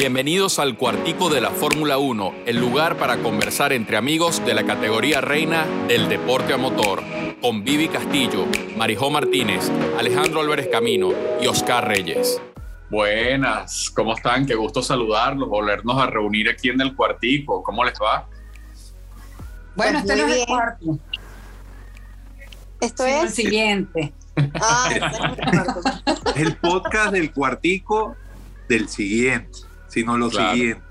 Bienvenidos al Cuartico de la Fórmula 1, el lugar para conversar entre amigos de la categoría reina del deporte a motor, con Vivi Castillo, Marijó Martínez, Alejandro Álvarez Camino y Oscar Reyes. Buenas, ¿cómo están? Qué gusto saludarlos, volvernos a reunir aquí en el Cuartico. ¿Cómo les va? Bueno, este no es el cuarto. Esto es el siguiente. Ah, este es el podcast del cuartico del siguiente, sino lo Claro. siguiente.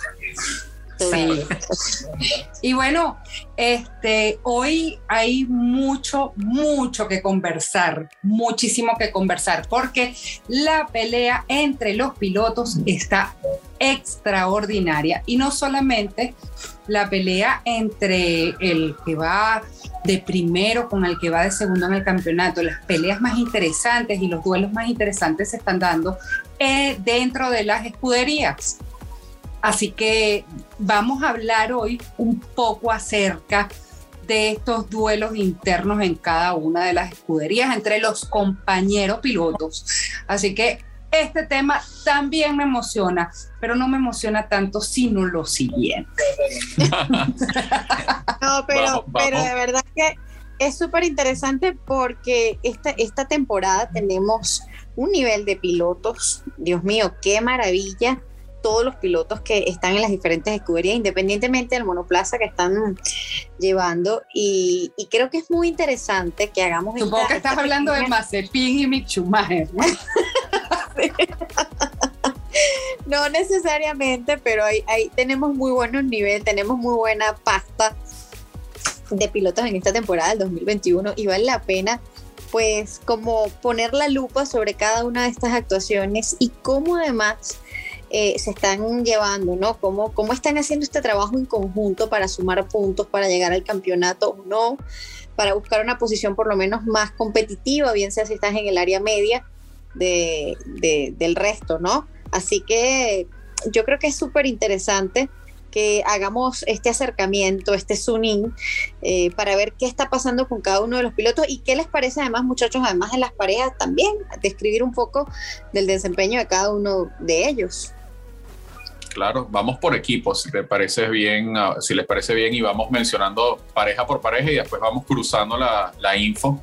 Sí. Y bueno, este, hoy hay mucho, mucho que conversar, muchísimo que conversar, porque la pelea entre los pilotos está extraordinaria. Y no solamente la pelea entre el que va de primero con el que va de segundo en el campeonato, las peleas más interesantes y los duelos más interesantes se están dando eh, dentro de las escuderías. Así que vamos a hablar hoy un poco acerca de estos duelos internos en cada una de las escuderías entre los compañeros pilotos. Así que este tema también me emociona, pero no me emociona tanto sino lo siguiente. No, pero, Vamos, pero de verdad que es súper interesante porque esta, esta temporada tenemos un nivel de pilotos. Dios mío, qué maravilla. Todos los pilotos que están en las diferentes escuderías, independientemente del monoplaza que están llevando. Y, y creo que es muy interesante que hagamos Supongo esta- que estás esta hablando de pequeña- Mazepin y Mick Schumacher. ¿no? No necesariamente, pero ahí, ahí tenemos muy buenos niveles, tenemos muy buena pasta de pilotos en esta temporada del 2021 y vale la pena pues como poner la lupa sobre cada una de estas actuaciones y cómo además eh, se están llevando, ¿no? Cómo, cómo están haciendo este trabajo en conjunto para sumar puntos, para llegar al campeonato o no, para buscar una posición por lo menos más competitiva, bien sea si estás en el área media de, de- del resto, ¿no? Así que yo creo que es súper interesante que hagamos este acercamiento, este zoom-in, eh, para ver qué está pasando con cada uno de los pilotos y qué les parece además, muchachos, además de las parejas también, describir un poco del desempeño de cada uno de ellos. Claro, vamos por equipos, si te parece bien, ah, si les parece bien, y vamos mencionando pareja por pareja y después vamos cruzando la, la info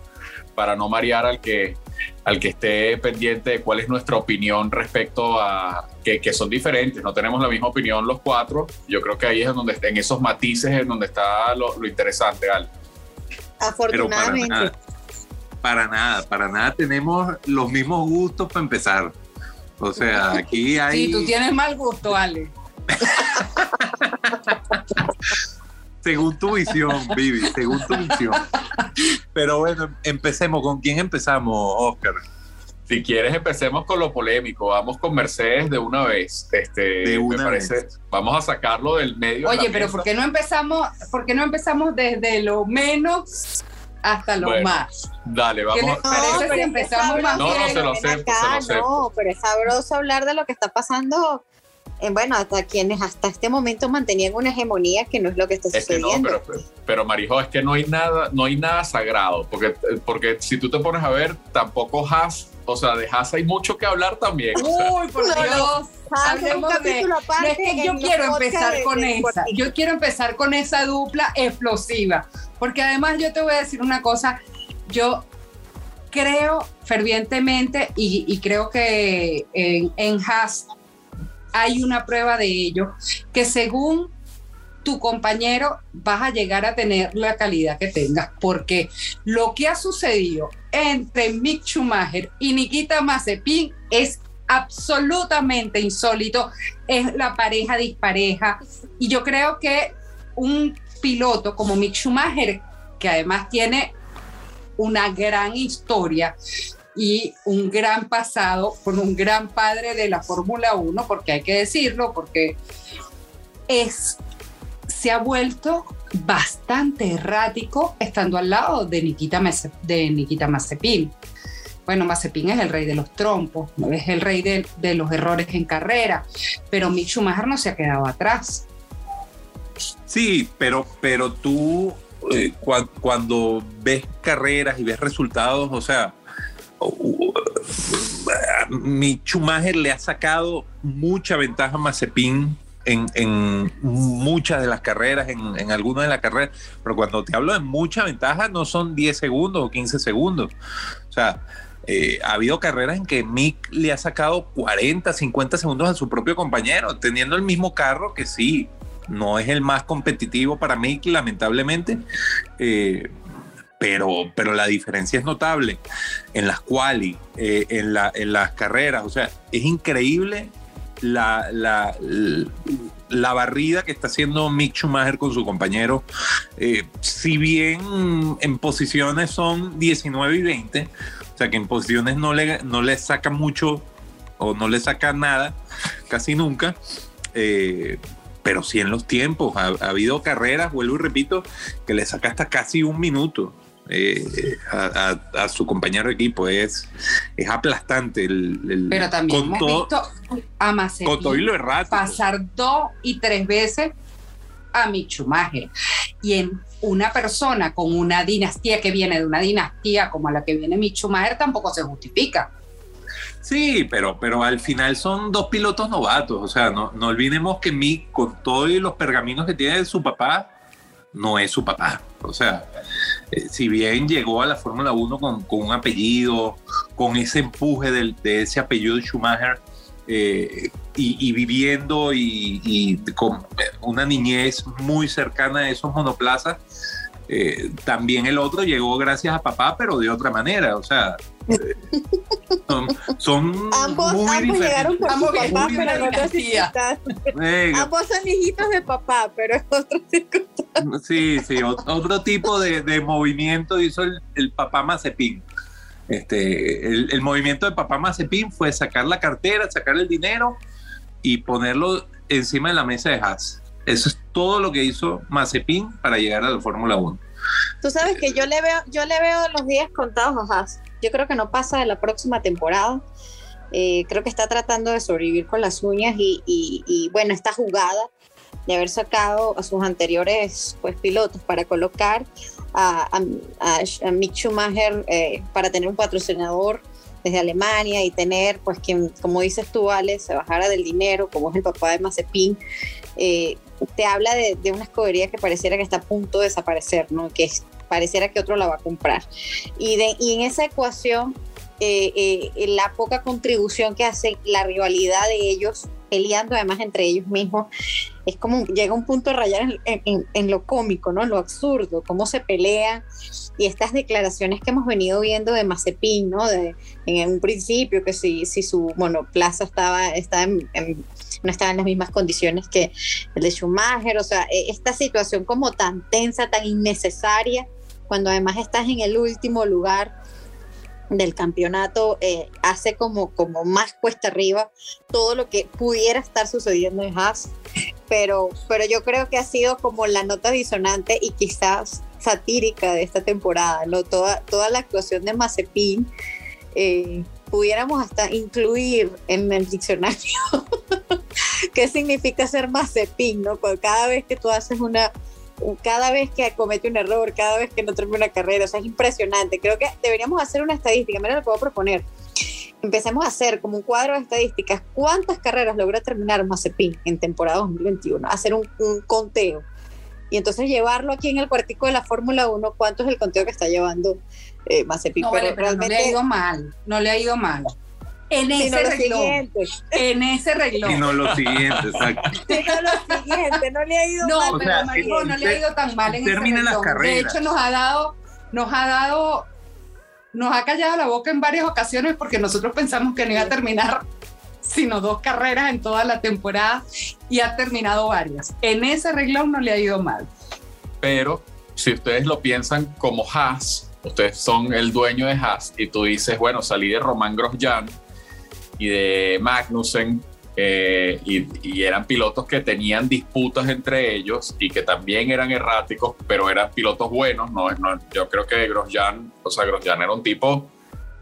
para no marear al que, al que esté pendiente de cuál es nuestra opinión respecto a que, que son diferentes, no tenemos la misma opinión los cuatro. Yo creo que ahí es donde en esos matices es donde está lo, lo interesante, Al. Pero para Afortunadamente. nada, para nada, para nada tenemos los mismos gustos para empezar. O sea, aquí hay... Sí, tú tienes mal gusto, Ale. Según tu visión, Vivi, según tu visión. Pero bueno, empecemos. ¿Con quién empezamos, Oscar? Si quieres, empecemos con lo polémico. Vamos con Mercedes de una vez. Este, De una me parece, vamos a sacarlo del medio. de Oye, la pero mesa. ¿por qué no empezamos, por qué no empezamos desde lo menos hasta lo Bueno, más? Dale, ¿Qué les vamos. parece pero si empezamos más No, no, se lo acá, se lo acepto. No, pero es sabroso hablar de lo que está pasando. eh, bueno, hasta quienes hasta este momento mantenían una hegemonía que no es lo que está Es que no, sucediendo. pero, pero Marijo, es que no hay nada, no hay nada sagrado, porque, porque si tú te pones a ver, tampoco Haas, o sea, de Haas hay mucho que hablar también. o sea, Uy, por No, no. Dios. Hablemos un de- No, es que yo quiero empezar de- con de esa. Yo quiero empezar con esa dupla explosiva. Porque además yo te voy a decir una cosa. Yo creo fervientemente y, creo que en, en hay una prueba de ello, que según tu compañero vas a llegar a tener la calidad que tengas, porque lo que ha sucedido entre Mick Schumacher y Nikita Mazepin es absolutamente insólito, es la pareja dispareja, y yo creo que un piloto como Mick Schumacher, que además tiene una gran historia y un gran pasado con un gran padre de la Fórmula 1, porque hay que decirlo, porque es, se ha vuelto bastante errático estando al lado de Nikita, de Nikita Mazepin. Bueno, Mazepin es el rey de los trompos, es el rey de, de los errores en carrera, pero Mick Schumacher no se ha quedado atrás. Sí, pero, pero tú eh, cua- cuando ves carreras y ves resultados, o sea, u- u- mi Schumacher le ha sacado mucha ventaja a Mazepin en, en, muchas de las carreras, en, en, algunas de las carreras, pero cuando te hablo de mucha ventaja no son 10 segundos o 15 segundos. O sea, eh, ha habido carreras en que Mick le ha sacado 40, 50 segundos a su propio compañero, teniendo el mismo carro que sí, no es el más competitivo para Mick, lamentablemente. Eh, pero, pero la diferencia es notable en las quali, eh, en, la, en las carreras. O sea, es increíble la, la, la, barrida que está haciendo Mick Schumacher con su compañero. Eh, si bien en posiciones son 19 y 20, o sea que en posiciones no le, no le saca mucho o no le saca nada, casi nunca. Pero sí en los tiempos. Ha, ha, habido carreras, vuelvo y repito, que le saca hasta casi un minuto eh, a, a, a, su compañero de equipo. Es, es aplastante. El, el Pero también hemos todo- visto a Mazepin con todo y lo pasar dos y tres veces a Mick Schumacher. Y en una persona con una dinastía que viene de una dinastía como la que viene Mick Schumacher tampoco se justifica. Sí, pero, pero al final son dos pilotos novatos. O sea, no, no olvidemos que Mick, con todos los pergaminos que tiene de su papá, no es su papá. O sea, eh, si bien llegó a la Fórmula 1 con, con, un apellido, con ese empuje de ese apellido Schumacher, eh, y, viviendo y, con una niñez muy cercana a esos monoplazas, eh, también el otro llegó gracias a papá, pero de otra manera. O sea, eh, son, son, ambos, muy ambos llegaron por Ambos su papá, pero en otras dinastía. circunstancias. Ambos son hijitos de papá, pero en otras circunstancias. Sí, sí, ot- otro tipo de, de movimiento hizo el, el papá Mazepin. Este, el, el movimiento de papá Mazepin fue sacar la cartera, sacar el dinero y ponerlo encima de la mesa de Haas. Eso es todo lo que hizo Mazepin para llegar a la Fórmula 1. Tú sabes que yo le veo, yo le veo los días contados a Haas. Yo creo que no pasa de la próxima temporada. Eh, creo que está tratando de sobrevivir con las uñas y, y, y, bueno, esta jugada de haber sacado a sus anteriores pues, pilotos para colocar a, a, a Mick Schumacher eh, para tener un patrocinador desde Alemania y tener, pues, quien, como dices tú, Alex, se bajara del dinero, como es el papá de Mazepin, eh, te habla de, de, una escogería que pareciera que está a punto de desaparecer, ¿no? Que es, pareciera que otro la va a comprar. Y, de, y en esa ecuación, eh, eh, la poca contribución que hace la rivalidad de ellos, peleando además entre ellos mismos, es como llega un punto de rayar en, en, en, lo cómico, ¿no? En lo absurdo, cómo se pelean y estas declaraciones que hemos venido viendo de Mazepin, ¿no? De, en un principio que si, si su monoplaza estaba, estaba en, en, no estaba en las mismas condiciones que el de Schumacher, o sea, e, esta situación como tan tensa, tan innecesaria, cuando además estás en el último lugar del campeonato eh, hace como, como más cuesta arriba todo lo que pudiera estar sucediendo en Haas, pero, pero yo creo que ha sido como la nota disonante y quizás satírica de esta temporada, ¿no? toda, toda la actuación de Mazepin, eh, pudiéramos hasta incluir en el diccionario qué significa ser Mazepin, ¿no? Porque cada vez que tú haces una, cada vez que comete un error, cada vez que no termina una carrera, o sea, es impresionante. Creo que deberíamos hacer una estadística, mira lo puedo proponer. Empecemos a hacer como un cuadro de estadísticas, cuántas carreras logra terminar Mazepin en temporada 2021, hacer un, un conteo. Y entonces llevarlo aquí en el cuartico de la Fórmula 1, cuánto es el conteo que está llevando eh, Mazepin. No, pero, pero realmente no le ha ido mal, no le ha ido mal. En ese sino reloj. En ese reloj. Y no lo siguiente, exacto. Sino lo siguiente, no le ha ido no, mal. pero sea, Marijo, no le ha ido tan mal en termina ese las carreras. De hecho, nos ha dado, nos ha dado, nos ha callado la boca en varias ocasiones porque nosotros pensamos que no iba a terminar sino dos carreras en toda la temporada y ha terminado varias. En ese reloj no le ha ido mal. Pero si ustedes lo piensan como Haas, ustedes son el dueño de Haas y tú dices, bueno, salí de Román Grosjean y de Magnussen eh, y, y, eran pilotos que tenían disputas entre ellos y que también eran erráticos, pero eran pilotos buenos. No, no, yo creo que Grosjean, o sea, Grosjean era un tipo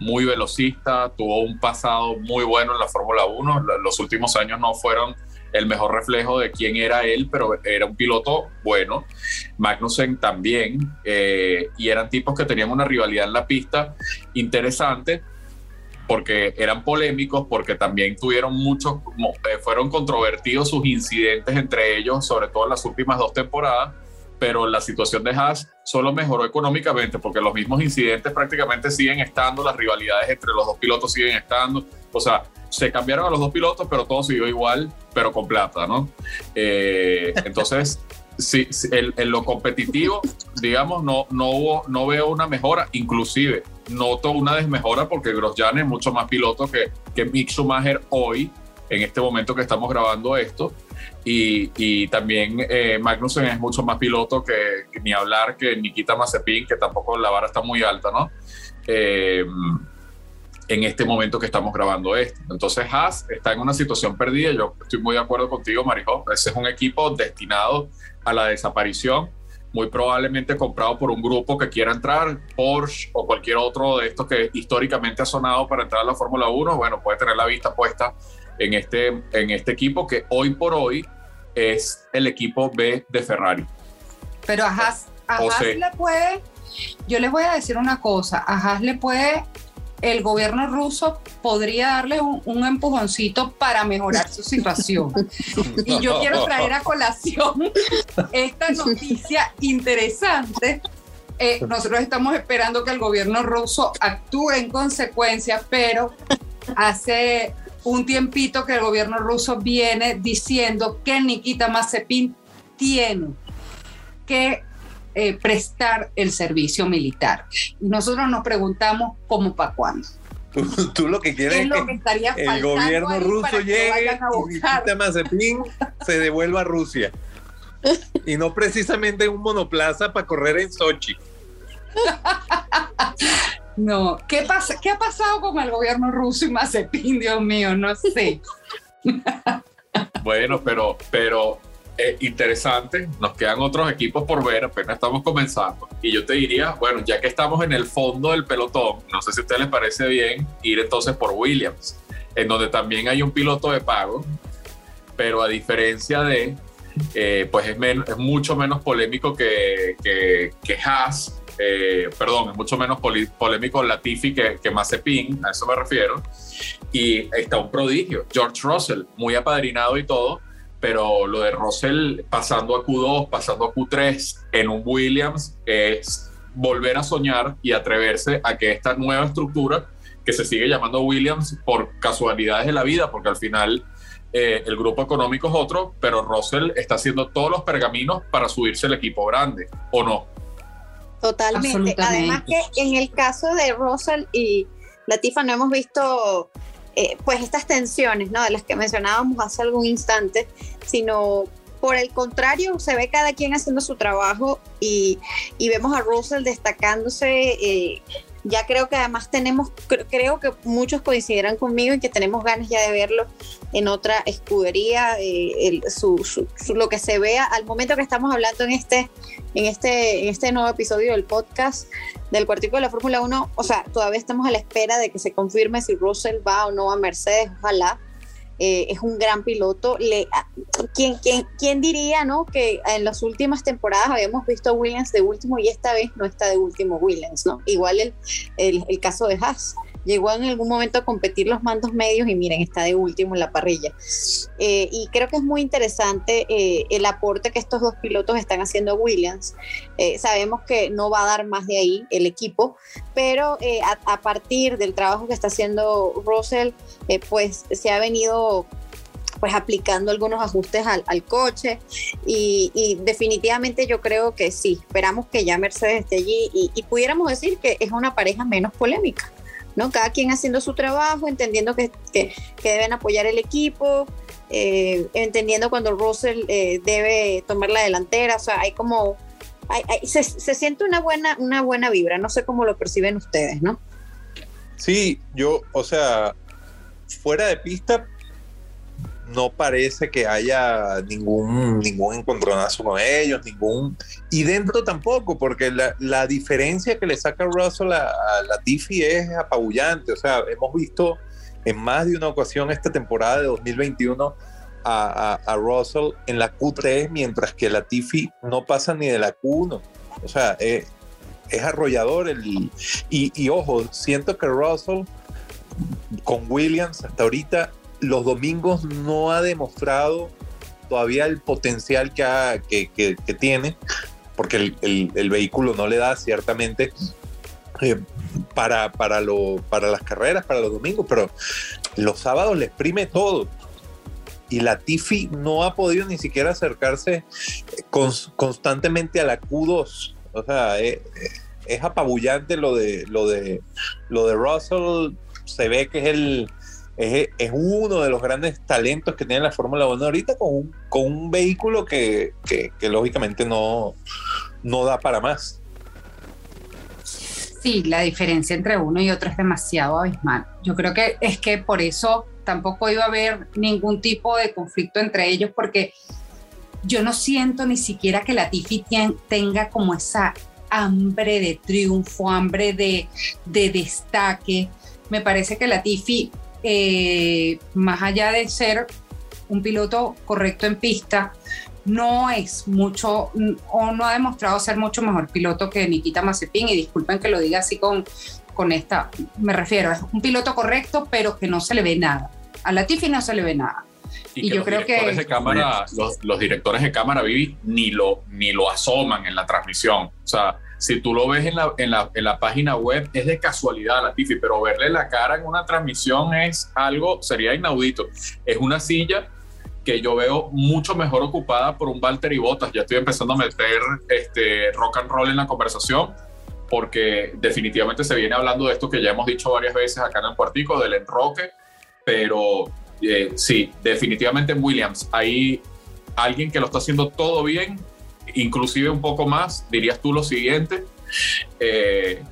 muy velocista, tuvo un pasado muy bueno en la Fórmula 1. Los últimos años no fueron el mejor reflejo de quién era él, pero era un piloto bueno. Magnussen también, eh, y eran tipos que tenían una rivalidad en la pista interesante porque eran polémicos, porque también tuvieron muchos, eh, fueron controvertidos sus incidentes entre ellos, sobre todo en las últimas dos temporadas, pero la situación de Haas solo mejoró económicamente porque los mismos incidentes prácticamente siguen estando, las rivalidades entre los dos pilotos siguen estando, o sea, se cambiaron a los dos pilotos, pero todo siguió igual, pero con plata, ¿no? Eh, entonces, sí, en, lo competitivo, digamos, no, no, hubo, no veo una mejora, inclusive noto una desmejora porque Grosjean es mucho más piloto que, que Mick Schumacher hoy, en este momento que estamos grabando esto, y, y también eh, Magnussen es mucho más piloto que, ni hablar que Nikita Mazepin, que tampoco la vara está muy alta, ¿no? Eh, en este momento que estamos grabando esto. Entonces Haas está en una situación perdida. Yo estoy muy de acuerdo contigo, Marijo. Ese es un equipo destinado a la desaparición, muy probablemente comprado por un grupo que quiera entrar, Porsche o cualquier otro de estos que históricamente ha sonado para entrar a la Fórmula 1. Bueno, puede tener la vista puesta en este, en este equipo que hoy por hoy es el equipo B de Ferrari. Pero a Haas, a Haas le puede, yo les voy a decir una cosa, a Haas le puede el gobierno ruso podría darle un, empujoncito para mejorar su situación. Y yo quiero traer a colación esta noticia interesante. Eh, nosotros estamos esperando que el gobierno ruso actúe en consecuencia, pero hace un tiempito que el gobierno ruso viene diciendo que Nikita Mazepin tiene que eh, prestar el servicio militar. Y nosotros nos preguntamos cómo para cuándo. Tú, lo que quieres es, que, el gobierno ruso llegue y Mazepin se devuelva a Rusia. Y no precisamente un monoplaza para correr en Sochi. No, ¿qué, pasa, ¿qué ha pasado con el gobierno ruso y Mazepin? Dios mío, no sé. Bueno, pero, pero eh, interesante. Nos quedan otros equipos por ver, apenas estamos comenzando. Y yo te diría, bueno, ya que estamos en el fondo del pelotón, no sé si a ustedes les parece bien ir entonces por Williams, en donde también hay un piloto de pago, pero a diferencia de, eh, pues es, es, mucho menos polémico que, que, que Haas. Eh, perdón, es mucho menos polémico Latifi que, que Mazepin, a eso me refiero. Y está un prodigio, George Russell, muy apadrinado y todo, pero lo de Russell pasando a Q2, pasando a Q3 en un Williams es volver a soñar y atreverse a que esta nueva estructura, que se sigue llamando Williams por casualidades de la vida, porque al final eh, el grupo económico es otro, pero Russell está haciendo todos los pergaminos para subirse el equipo grande, ¿o no? Totalmente. Además que en el caso de Russell y Latifa no hemos visto eh, pues estas tensiones, ¿no? De las que mencionábamos hace algún instante, sino por el contrario, se ve cada quien haciendo su trabajo y, y vemos a Russell destacándose eh, ya creo que además tenemos, creo que muchos coincidirán conmigo en que tenemos ganas ya de verlo en otra escudería, eh, su, lo que se vea al momento que estamos hablando en este, en este, en este nuevo episodio del podcast del cuartico de la Fórmula 1, o sea, todavía estamos a la espera de que se confirme si Russell va o no a Mercedes, ojalá, eh, es un gran piloto. Le, ¿quién, quién, quién diría no? que en las últimas temporadas habíamos visto a Williams de último y esta vez no está de último Williams? ¿no? Igual el, el, el caso de Haas llegó en algún momento a competir los mandos medios y miren, está de último en la parrilla. Eh, y creo que es muy interesante eh, el aporte que estos dos pilotos están haciendo a Williams. Eh, sabemos que no va a dar más de ahí el equipo, pero a, partir del trabajo que está haciendo Russell, pues se ha venido pues aplicando algunos ajustes al, coche y, definitivamente yo creo que sí, esperamos que ya Mercedes esté allí y pudiéramos decir que es una pareja menos polémica. ¿No? Cada quien haciendo su trabajo, entendiendo que, deben apoyar el equipo, eh, entendiendo cuando Russell eh, debe tomar la delantera, o sea, hay como, se, siente una buena, una buena vibra, no sé cómo lo perciben ustedes, ¿no? Sí, yo, o sea, fuera de pista, no parece que haya ningún, ningún encontronazo con ellos, ningún... Y dentro tampoco, porque la, la diferencia que le saca Russell a, la Tiffy es apabullante. O sea, hemos visto en más de una ocasión esta temporada de 2021 a, a, Russell en la Q3, mientras que la Tiffy no pasa ni de la Q1. O sea, es, es arrollador. El, y, y ojo, siento que Russell con Williams hasta ahorita, los domingos no ha demostrado todavía el potencial que, que, tiene, porque el, vehículo no le da ciertamente eh, para, para, lo, para las carreras, para los domingos, pero los sábados le exprime todo. Y la Tifi no ha podido ni siquiera acercarse constantemente a la Q2. O sea, eh, eh, es, apabullante lo de, lo, de, lo de Russell. Se ve que es el, es, uno de los grandes talentos que tiene la Fórmula 1 ahorita con un, con un vehículo que, que, lógicamente no, no da para más. Sí, la diferencia entre uno y otro es demasiado abismal. Yo creo que es que por eso tampoco iba a haber ningún tipo de conflicto entre ellos porque yo no siento ni siquiera que la Tifi tenga como esa hambre de triunfo, hambre de, de destaque. Me parece que la Tifi eh, más allá de ser un piloto correcto en pista, no es mucho o no ha demostrado ser mucho mejor piloto que Nikita Mazepin y disculpen que lo diga así con, con esta, me refiero, es un piloto correcto pero que no se le ve nada. A Latifi no se le ve nada. Y, yo creo que de cámara, los, los, directores de cámara Vivi ni lo ni lo asoman en la transmisión. O sea, si tú lo ves en la, en la, en la página web, es de casualidad la Tiffy, pero verle la cara en una transmisión es algo, sería inaudito. Es una silla que yo veo mucho mejor ocupada por un Valtteri Bottas. Ya estoy empezando a meter este rock and roll en la conversación porque definitivamente se viene hablando de esto que ya hemos dicho varias veces acá en el cuartico, del enroque, pero eh, sí, definitivamente en Williams hay alguien que lo está haciendo todo bien inclusive un poco más, dirías tú lo siguiente, eh,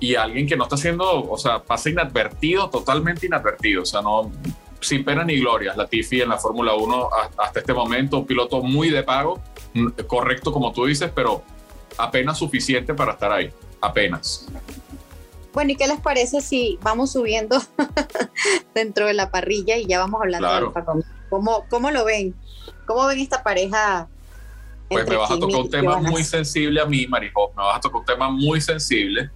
y alguien que no está haciendo, o sea, pasa inadvertido, totalmente inadvertido, o sea, no, sin pena ni gloria, Latifi en la Fórmula 1 hasta este momento, un piloto muy de pago, mm, correcto como tú dices, pero apenas suficiente para estar ahí, apenas. Bueno, ¿y qué les parece si vamos subiendo dentro de la parrilla y ya vamos hablando de Alfa ¿Cómo, ¿Cómo lo ven? ¿Cómo ven esta pareja pues me vas a tocar un tema muy sensible a mí, Marijo. Me vas a tocar un tema muy sensible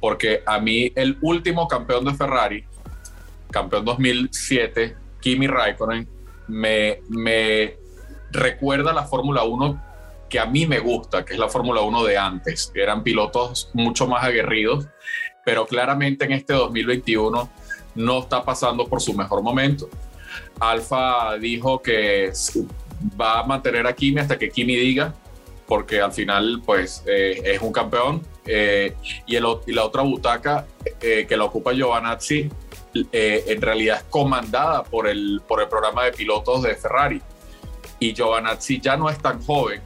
porque a mí el último campeón de Ferrari, campeón 2007, Kimi Raikkonen, me, me recuerda la Fórmula 1 que a mí me gusta, que es la Fórmula 1 de antes. Eran pilotos mucho más aguerridos, pero claramente en este 2021 no está pasando por su mejor momento. Alfa dijo que va a mantener a Kimi hasta que Kimi diga, porque al final pues eh, es un campeón. Eh, y, la otra butaca eh, que la ocupa Giovanazzi en realidad es comandada por el, por el programa de pilotos de Ferrari. Y Giovanazzi ya no es tan joven,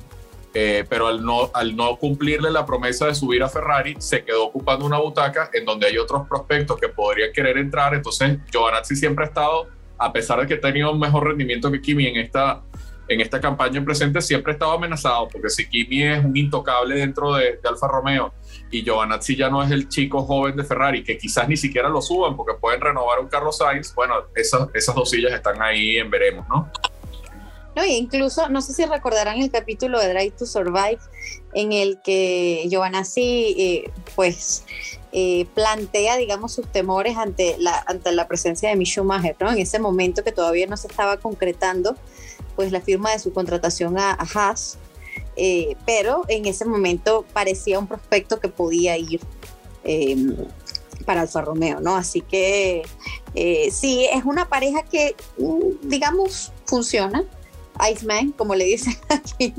pero al no, al no cumplirle la promesa de subir a Ferrari, se quedó ocupando una butaca en donde hay otros prospectos que podrían querer entrar. Entonces, Giovanazzi siempre ha estado, a pesar de que ha tenido un mejor rendimiento que Kimi en esta, en esta campaña presente siempre estaba amenazado, porque si Kimi es un intocable dentro de, Alfa Romeo y Giovanazzi ya no es el chico joven de Ferrari, que quizás ni siquiera lo suban porque pueden renovar un Carlos Sainz, bueno, esas, esas dos sillas están ahí en veremos, ¿no? No, y incluso, no sé si recordarán el capítulo de Drive to Survive, en el que Giovanazzi, eh, pues, eh, plantea, digamos, sus temores ante la, ante la presencia de Mick ¿no? En ese momento que todavía no se estaba concretando pues la firma de su contratación a, Haas, eh, pero en ese momento parecía un prospecto que podía ir em, para Alfa Romeo, ¿no? Así que eh, sí, es una pareja que, mm, digamos, funciona. Iceman, como le dicen aquí,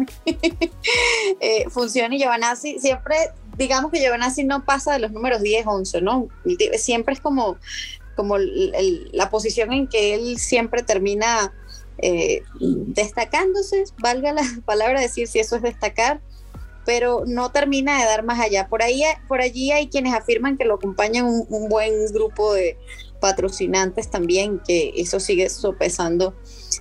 eh, funciona y Giovanazzi siempre, digamos que Giovanazzi no pasa de los números 10, 11, ¿no? Siempre es como, como la posición en que él siempre termina eh, destacándose, valga la palabra decir si eso es destacar, pero no termina de dar más allá. Por, ahí, por allí hay quienes afirman que lo acompañan un, buen grupo de patrocinantes también, que eso sigue sopesando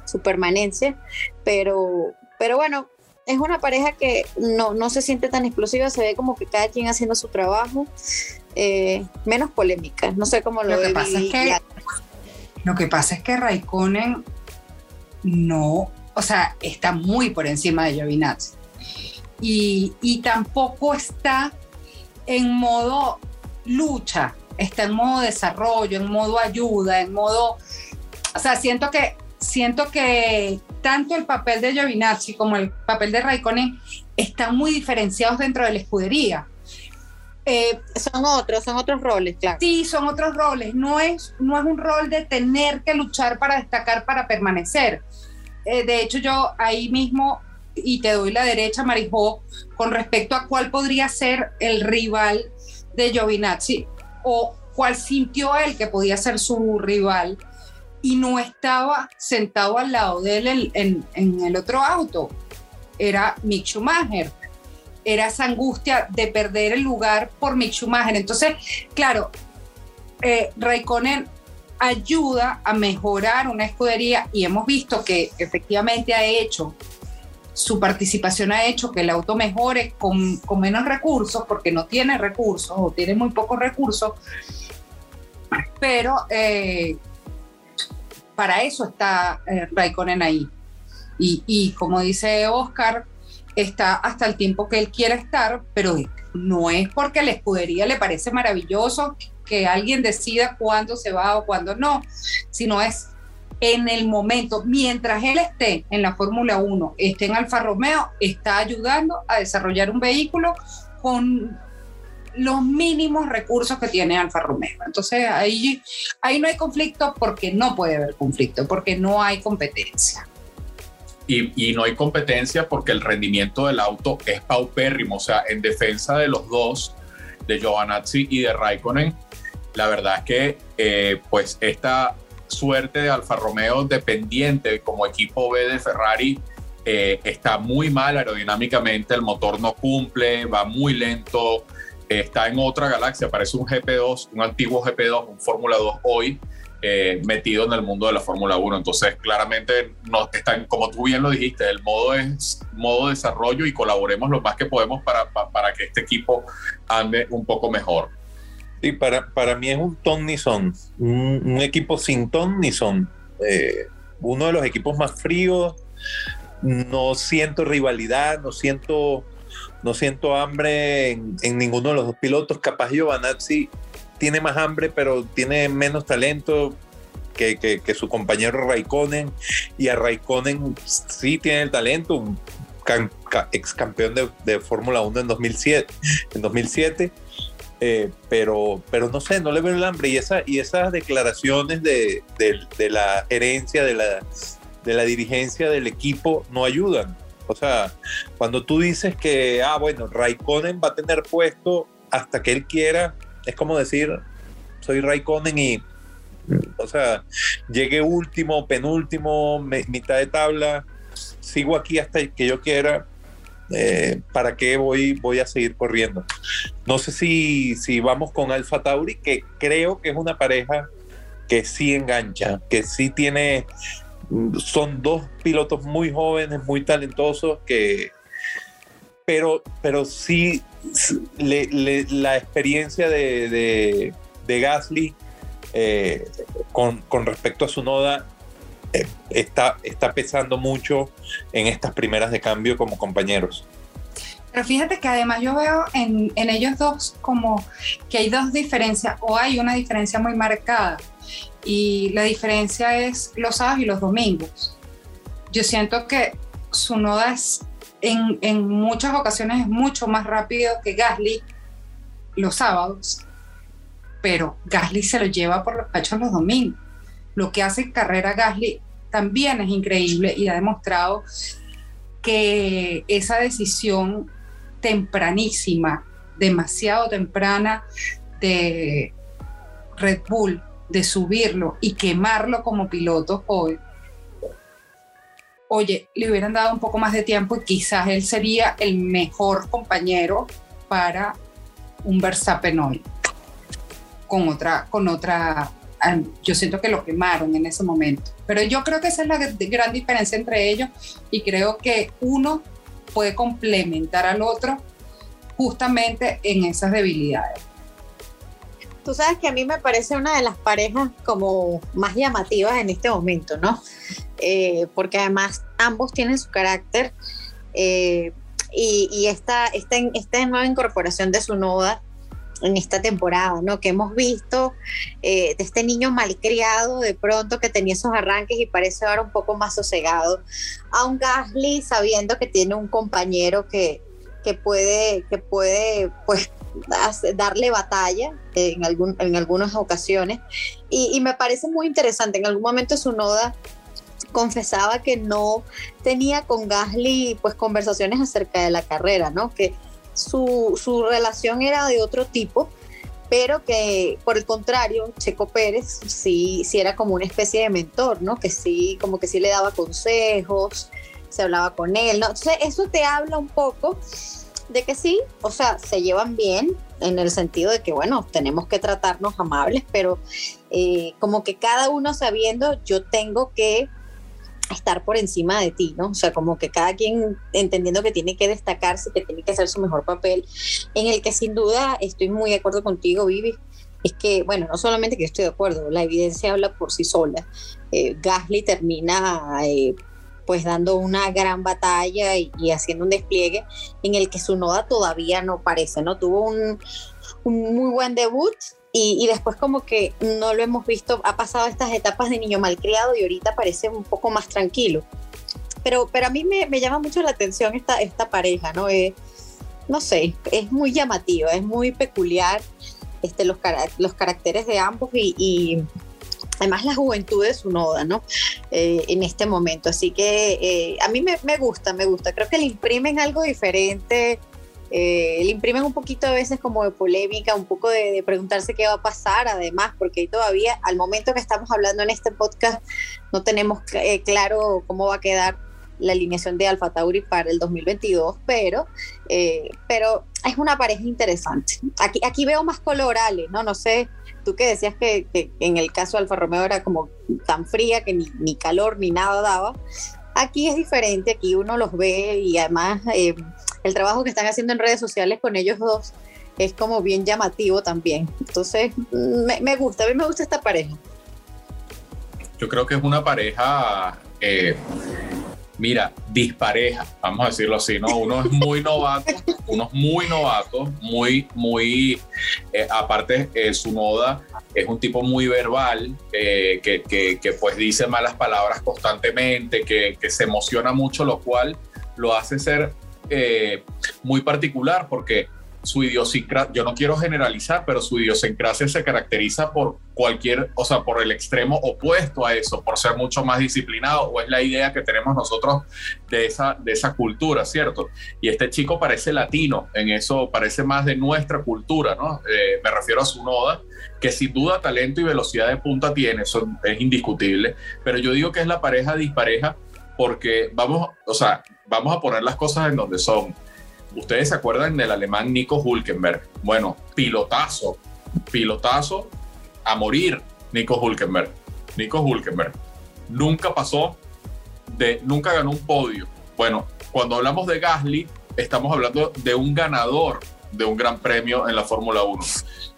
su permanencia, pero, pero bueno, es una pareja que no, no se siente tan explosiva, se ve como que cada quien haciendo su trabajo, eh, menos polémica, no sé cómo lo, lo que pasa es que Lo que pasa es que Raikkonen no, o sea, está muy por encima de Giovinazzi. Y, y tampoco está en modo lucha, está en modo desarrollo, en modo ayuda, en modo, o sea, siento que siento que tanto el papel de Giovinazzi como el papel de Raikkonen están muy diferenciados dentro de la escudería. Eh, son otros, son otros roles, claro. Sí, son otros roles. No es, no es un rol de tener que luchar para destacar, para permanecer. Eh, de hecho, yo ahí mismo, y te doy la derecha, Marijó, con respecto a cuál podría ser el rival de Giovinazzi o cuál sintió él que podía ser su rival y no estaba sentado al lado de él en, el otro auto. Era Mick Schumacher era esa angustia de perder el lugar por Mick Schumacher. Entonces, claro, eh, Raikkonen ayuda a mejorar una escudería y hemos visto que efectivamente ha hecho, su participación ha hecho que el auto mejore con, menos recursos, porque no tiene recursos o tiene muy pocos recursos, pero eh, para eso está eh, Raikkonen ahí. Y, y como dice Oscar, está hasta el tiempo que él quiera estar, pero no es porque la escudería le parece maravilloso que alguien decida cuándo se va o cuándo no, sino es en el momento, mientras él esté en la Fórmula 1, esté en Alfa Romeo, está ayudando a desarrollar un vehículo con los mínimos recursos que tiene Alfa Romeo. Entonces ahí, ahí no hay conflicto porque no puede haber conflicto, porque no hay competencia y, no hay competencia porque el rendimiento del auto es paupérrimo. O sea, en defensa de los dos, de Giovanazzi y de Raikkonen, la verdad es que eh, pues esta suerte de Alfa Romeo dependiente como equipo B de Ferrari eh, está muy mal aerodinámicamente, el motor no cumple, va muy lento, está en otra galaxia, parece un GP2, un antiguo GP2, un Fórmula 2 hoy, eh, metido en el mundo de la Fórmula 1. Entonces, claramente, no están, como tú bien lo dijiste, el modo es modo desarrollo y colaboremos lo más que podemos para, para, que este equipo ande un poco mejor. Sí, para, para mí es un ton ni son, un, equipo sin ton ni son. Eh, uno de los equipos más fríos, no siento rivalidad, no siento, no siento hambre en, en ninguno de los dos pilotos. Capaz Giovanazzi tiene más hambre, pero tiene menos talento que, su compañero Raikkonen. Y a Raikkonen sí tiene el talento, un ex campeón de, Fórmula 1 en 2007. En 2007 eh, pero, pero no sé, no le veo el hambre. Y, esa, y esas declaraciones de, la gerencia, de la, de la dirigencia del equipo, no ayudan. O sea, cuando tú dices que, ah, bueno, Raikkonen va a tener puesto hasta que él quiera, es como decir, soy Raikkonen y, o sea, llegué último, penúltimo, mitad de tabla, sigo aquí hasta que yo quiera. Eh, ¿Para qué voy, voy a seguir corriendo? No sé si, si vamos con Alfa Tauri, que creo que es una pareja que sí engancha, que sí tiene, son dos pilotos muy jóvenes, muy talentosos, que, pero, pero sí la experiencia de, Gasly eh, con, respecto a su noda está, está pesando mucho en estas primeras de cambio como compañeros. Pero fíjate que además yo veo en, en, ellos dos como que hay dos diferencias o hay una diferencia muy marcada y la diferencia es los sábados y los domingos. Yo siento que su noda es en, muchas ocasiones es mucho más rápido que Gasly los sábados, pero Gasly se lo lleva por los pechos los domingos. Lo que hace carrera Gasly también es increíble y ha demostrado que esa decisión tempranísima, demasiado temprana de Red Bull, de subirlo y quemarlo como piloto hoy, oye, le hubieran dado un poco más de tiempo y quizás él sería el mejor compañero para un Verstappen hoy. Con otra, con otra, yo siento que lo quemaron en ese momento. Pero yo creo que esa es la gran diferencia entre ellos y creo que uno puede complementar al otro justamente en esas debilidades. Tú sabes que a mí me parece una de las parejas como más llamativas en este momento, ¿no? Eh, porque además ambos tienen su carácter eh, y, esta, esta, esta, nueva incorporación de su noda en esta temporada, ¿no? Que hemos visto eh, de este niño malcriado de pronto que tenía esos arranques y parece ahora un poco más sosegado, a un Gasly sabiendo que tiene un compañero que, que puede, que puede, pues, darle batalla en, algún, en algunas ocasiones. Y, y, me parece muy interesante. En algún momento su noda confesaba que no tenía con Gasly pues conversaciones acerca de la carrera, ¿no? Que su, su relación era de otro tipo, pero que por el contrario, Checo Pérez sí, sí era como una especie de mentor, ¿no? Que sí, como que sí le daba consejos, se hablaba con él, ¿no? Entonces eso te habla un poco de que sí, o sea, se llevan bien en el sentido de que, bueno, tenemos que tratarnos amables, pero eh, como que cada uno sabiendo, yo tengo que estar por encima de ti, ¿no? O sea, como que cada quien entendiendo que tiene que destacarse, que tiene que hacer su mejor papel, en el que sin duda estoy muy de acuerdo contigo, Vivi, es que, bueno, no solamente que estoy de acuerdo, la evidencia habla por sí sola. Eh, Gasly termina eh, pues dando una gran batalla y, haciendo un despliegue en el que su noda todavía no parece, ¿no? Tuvo un, un muy buen debut, y, después como que no lo hemos visto, ha pasado estas etapas de niño malcriado y ahorita parece un poco más tranquilo. Pero, pero a mí me, me llama mucho la atención esta, esta pareja, ¿no? Eh, no sé, es muy llamativa, es muy peculiar este, los, los caracteres de ambos y, y además la juventud de su noda, ¿no? Eh, en este momento. Así que eh, a mí me, me, gusta, me gusta. Creo que le imprimen algo diferente, eh, le imprimen un poquito a veces como de polémica, un poco de, preguntarse qué va a pasar, además, porque todavía, al momento que estamos hablando en este podcast, no tenemos eh, claro cómo va a quedar la alineación de Alfa Tauri para el 2022, pero, eh, pero es una pareja interesante. Aquí, aquí veo más colorales, ¿no? No sé, tú que decías que, en el caso de Alfa Romeo era como tan fría que ni, ni calor ni nada daba. Aquí es diferente, aquí uno los ve y además el trabajo que están haciendo en redes sociales con ellos dos es como bien llamativo también. Entonces, me, gusta, a mí me gusta esta pareja. Yo creo que es una pareja, eh, mira, dispareja, vamos a decirlo así, ¿no? Uno es muy novato, uno es muy novato, muy, muy, eh, aparte eh, su moda es un tipo muy verbal, que, que, pues dice malas palabras constantemente, que, que se emociona mucho, lo cual lo hace ser eh, muy particular porque su idiosincrasia, yo no quiero generalizar, pero su idiosincrasia se caracteriza por cualquier, o sea, por el extremo opuesto a eso, por ser mucho más disciplinado, o es la idea que tenemos nosotros de esa, de esa cultura, ¿cierto? Y este chico parece latino, en eso parece más de nuestra cultura, ¿no? Eh, me refiero a su noda, que sin duda talento y velocidad de punta tiene, eso es indiscutible, pero yo digo que es la pareja dispareja porque vamos, o sea, vamos a poner las cosas en donde son. Ustedes se acuerdan del alemán Nico Hulkenberg. Bueno, pilotazo, pilotazo a morir Nico Hulkenberg. Nico Hulkenberg. Nunca pasó de, nunca ganó un podio. Bueno, cuando hablamos de Gasly, estamos hablando de un ganador de un gran premio en la Fórmula 1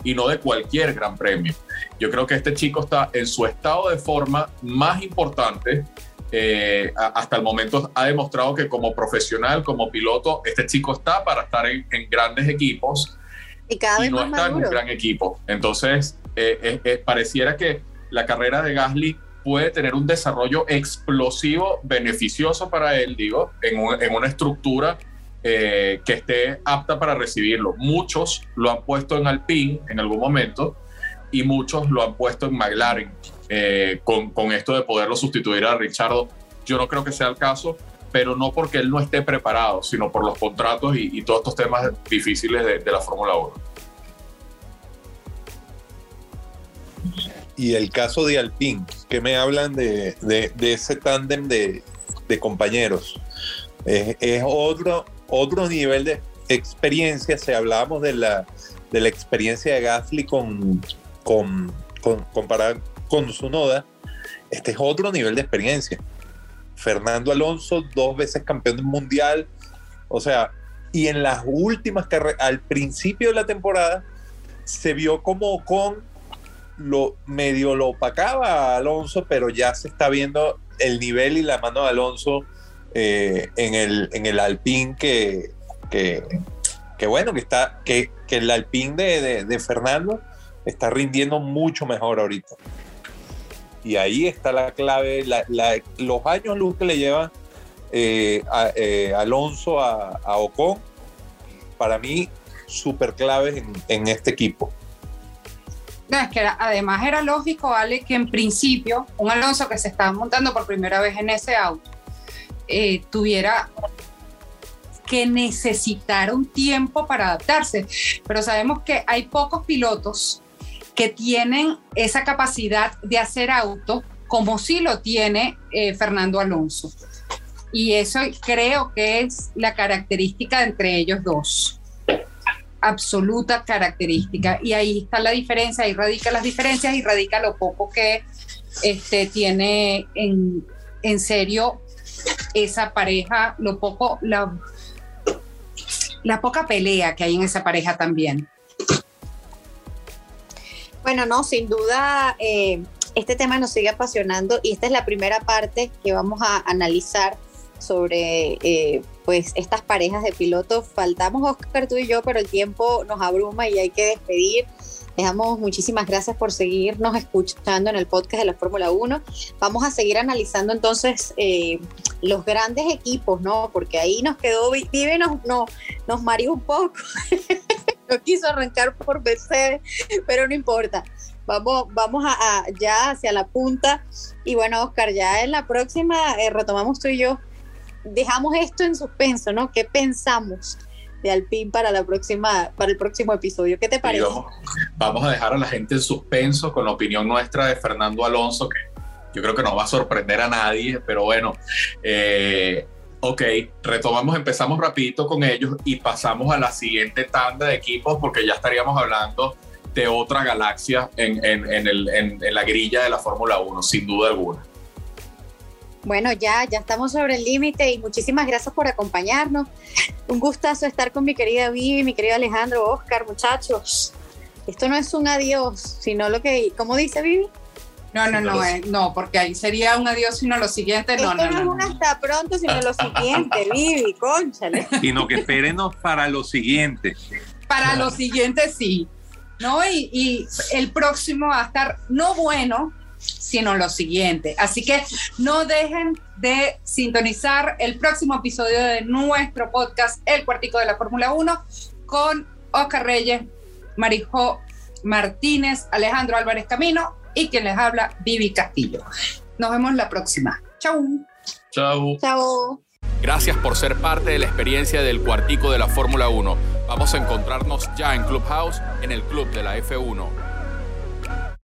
y no de cualquier gran premio. Yo creo que este chico está en su estado de forma más importante eh, hasta el momento ha demostrado que como profesional, como piloto, este chico está para estar en, grandes equipos y, cada vez no está en un gran equipo. Entonces, eh, eh, pareciera que la carrera de Gasly puede tener un desarrollo explosivo, beneficioso para él, digo, en, en una estructura que esté apta para recibirlo. Muchos lo han puesto en Alpine en algún momento y muchos lo han puesto en McLaren. Eh, con, con, esto de poderlo sustituir a Richardo. Yo no creo que sea el caso, pero no porque él no esté preparado, sino por los contratos y, todos estos temas difíciles de, la Fórmula 1. Y el caso de Alpine, que me hablan de, de, ese tándem de, compañeros. Es, otro, otro nivel de experiencia. Si hablábamos de la, de la experiencia de Gasly con, con, con comparar con su noda, este es otro nivel de experiencia. Fernando Alonso, dos veces campeón mundial, o sea, y en las últimas carreras, al principio de la temporada, se vio como con lo medio lo opacaba Alonso, pero ya se está viendo el nivel y la mano de Alonso eh, en, el, en el Alpine que, que, bueno, que está, que, que el Alpine de, de, Fernando está rindiendo mucho mejor ahorita. Y ahí está la clave, los años luz que le lleva eh, eh, Alonso a, Ocon, para mí, súper claves en, este equipo. Además era lógico, Ale, que en principio un Alonso que se estaba montando por primera vez en ese auto eh, tuviera que necesitar un tiempo para adaptarse. Pero sabemos que hay pocos pilotos que tienen esa capacidad de hacer auto como sí lo tiene eh, Fernando Alonso. Y eso creo que es la característica entre ellos dos. Absoluta característica. Y ahí está la diferencia, ahí radica las diferencias y radica lo poco que este, tiene en, en serio esa pareja, lo poco, la, la poca pelea que hay en esa pareja también. Bueno, no, sin duda eh, este tema nos sigue apasionando y esta es la primera parte que vamos a analizar sobre eh, pues estas parejas de pilotos. Faltamos Oscar, tú y yo, pero el tiempo nos abruma y hay que despedir. Les damos muchísimas gracias por seguirnos escuchando en el podcast de la Fórmula 1. Vamos a seguir analizando entonces eh, los grandes equipos, ¿no? Porque ahí nos quedó, Vive nos, no, nos mareó un poco. no quiso arrancar por Mercedes, pero no importa. Vamos, vamos a, ya hacia la punta. Y bueno, Oscar, ya en la próxima eh, retomamos tú y yo. Dejamos esto en suspenso, ¿no? ¿Qué pensamos? de Alpine para la próxima, para el próximo episodio. ¿Qué te parece? vamos, a dejar a la gente en suspenso con la opinión nuestra de Fernando Alonso, que yo creo que no va a sorprender a nadie, pero bueno, eh, ok, retomamos, empezamos rapidito con ellos y pasamos a la siguiente tanda de equipos porque ya estaríamos hablando de otra galaxia en, en la grilla de la Fórmula 1, sin duda alguna. Bueno, ya, ya estamos sobre el límite y muchísimas gracias por acompañarnos. Un gustazo estar con mi querida Vivi, mi querido Alejandro, Oscar, muchachos. Esto no es un adiós, sino lo que, ¿cómo dice Vivi? No, no, no, eh, no, porque ahí sería un adiós, sino lo siguiente, no, Esto no, no, es un hasta pronto, sino lo siguiente, Vivi, conchale. Sino que espérenos para lo siguiente. Para lo siguiente, sí. ¿No? Y, y el próximo va a estar no bueno, sino lo siguiente. Así que no dejen de sintonizar el próximo episodio de nuestro podcast, El Cuartico de la Fórmula 1, con Oscar Reyes, Marijo Martínez, Alejandro Álvarez Camino y quien les habla, Vivi Castillo. Nos vemos la próxima. Chau. Chau. Chau. Gracias por ser parte de la experiencia del Cuartico de la Fórmula 1. Vamos a encontrarnos ya en Clubhouse, en el Club de la F1